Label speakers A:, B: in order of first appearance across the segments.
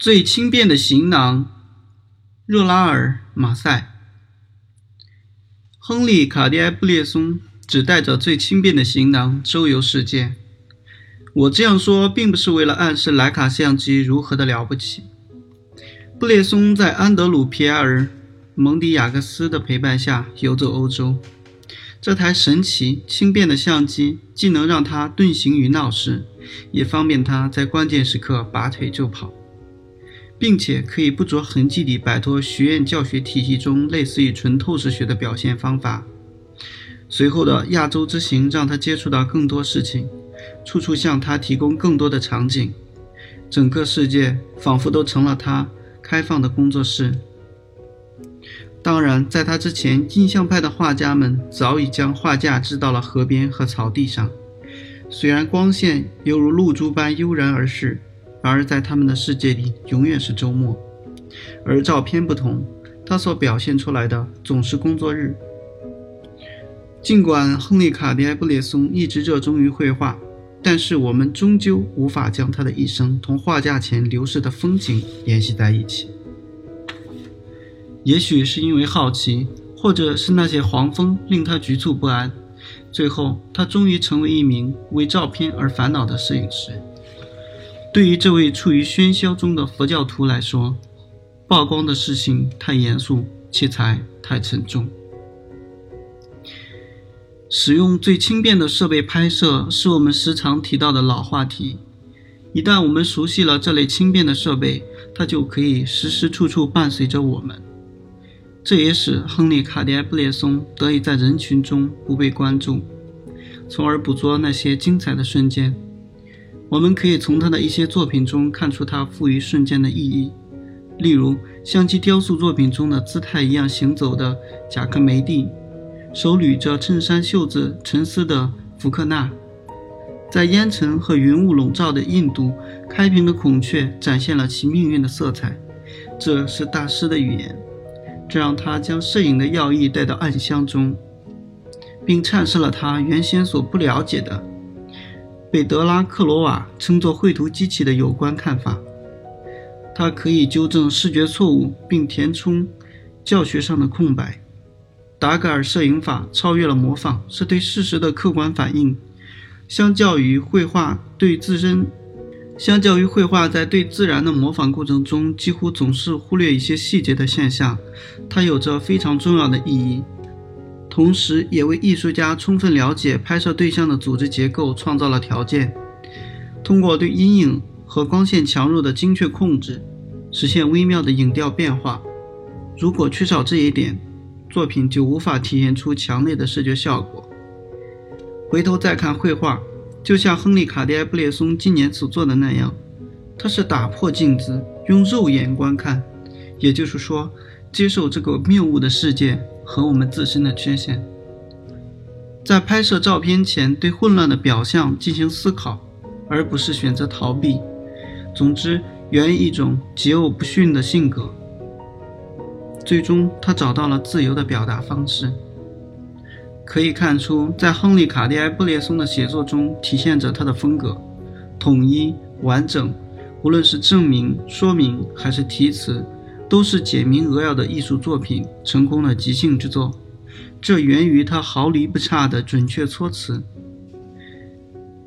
A: 最轻便的行囊，热拉尔·马赛。亨利·卡迪埃布列松只带着最轻便的行囊周游世界。我这样说，并不是为了暗示莱卡相机如何的了不起。布列松在安德鲁·皮埃尔·蒙迪亚克斯的陪伴下游走欧洲。这台神奇轻便的相机，既能让他遁形于闹市，也方便他在关键时刻拔腿就跑。并且可以不着痕迹地摆脱学院教学体系中类似于纯透视学的表现方法。随后的亚洲之行让他接触到更多事情，处处向他提供更多的场景，整个世界仿佛都成了他开放的工作室。当然，在他之前，印象派的画家们早已将画架支到了河边和草地上，虽然光线犹如露珠般悠然而逝。而在他们的世界里，永远是周末。而照片不同，它所表现出来的总是工作日。尽管亨利·卡迪埃布列松一直热衷于绘画，但是我们终究无法将他的一生同画架前流逝的风景联系在一起。也许是因为好奇，或者是那些黄蜂令他局促不安，最后他终于成为一名为照片而烦恼的摄影师。对于这位处于喧嚣中的佛教徒来说，曝光的事情太严肃，器材太沉重。使用最轻便的设备拍摄是我们时常提到的老话题。一旦我们熟悉了这类轻便的设备，它就可以时时处处伴随着我们。这也使亨利·卡迪埃布列松得以在人群中不被关注，从而捕捉那些精彩的瞬间。我们可以从他的一些作品中看出他赋予瞬间的意义，例如相机雕塑作品中的姿态一样行走的贾克梅蒂，手捋着衬衫袖子沉思的福克纳，在烟尘和云雾笼罩的印度，开屏的孔雀展现了其命运的色彩。这是大师的语言，这让他将摄影的要义带到暗箱中，并阐释了他原先所不了解的。被德拉克罗瓦称作绘图机器的有关看法，它可以纠正视觉错误并填充教学上的空白。达格尔摄影法超越了模仿，是对事实的客观反应。相较于绘画对自身，相较于绘画在对自然的模仿过程中几乎总是忽略一些细节的现象，它有着非常重要的意义。同时，也为艺术家充分了解拍摄对象的组织结构创造了条件。通过对阴影和光线强弱的精确控制，实现微妙的影调变化。如果缺少这一点，作品就无法体现出强烈的视觉效果。回头再看绘画，就像亨利·卡迪埃布列松今年所做的那样，他是打破镜子，用肉眼观看，也就是说，接受这个谬误的世界。和我们自身的缺陷，在拍摄照片前对混乱的表象进行思考，而不是选择逃避。总之，源于一种桀骜不驯的性格。最终，他找到了自由的表达方式。可以看出，在亨利·卡蒂埃布列松的写作中体现着他的风格：统一、完整，无论是证明、说明还是题词。都是简明扼要的艺术作品，成功的即兴之作。这源于他毫厘不差的准确措辞。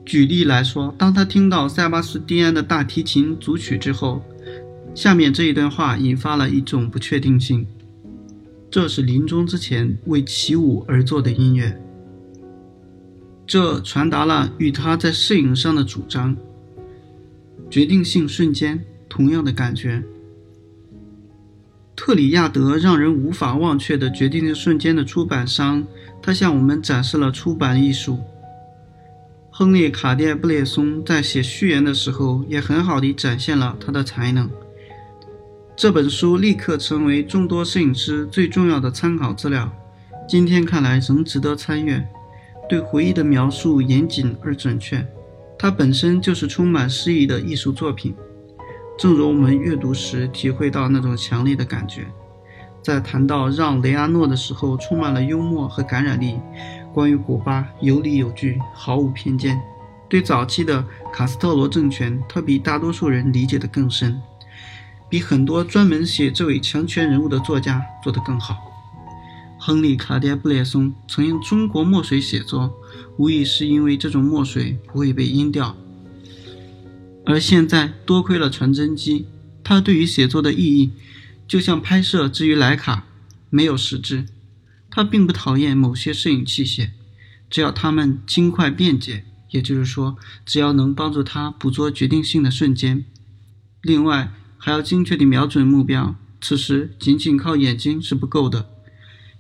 A: 举例来说，当他听到塞巴斯蒂安的大提琴组曲之后，下面这一段话引发了一种不确定性：这是临终之前为起舞而作的音乐。这传达了与他在摄影上的主张——决定性瞬间同样的感觉。特里亚德让人无法忘却的决定性瞬间的出版商，他向我们展示了出版艺术。亨利·卡迪布列松在写序言的时候，也很好地展现了他的才能。这本书立刻成为众多摄影师最重要的参考资料，今天看来仍值得参阅。对回忆的描述严谨而准确，它本身就是充满诗意的艺术作品。正如我们阅读时体会到那种强烈的感觉，在谈到让雷阿诺的时候，充满了幽默和感染力。关于古巴，有理有据，毫无偏见。对早期的卡斯特罗政权，他比大多数人理解的更深。比很多专门写这位强权人物的作家做得更好。亨利·卡迭布列松曾用中国墨水写作，无疑是因为这种墨水不会被阴掉。而现在多亏了传真机，它对于写作的意义，就像拍摄之于莱卡，没有实质。他并不讨厌某些摄影器械，只要它们轻快便捷，也就是说，只要能帮助他捕捉决定性的瞬间。另外，还要精确地瞄准目标，此时仅仅靠眼睛是不够的，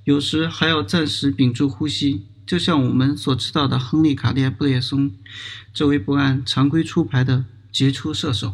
A: 有时还要暂时屏住呼吸。就像我们所知道的亨利·卡列布列松，这位不按常规出牌的杰出射手。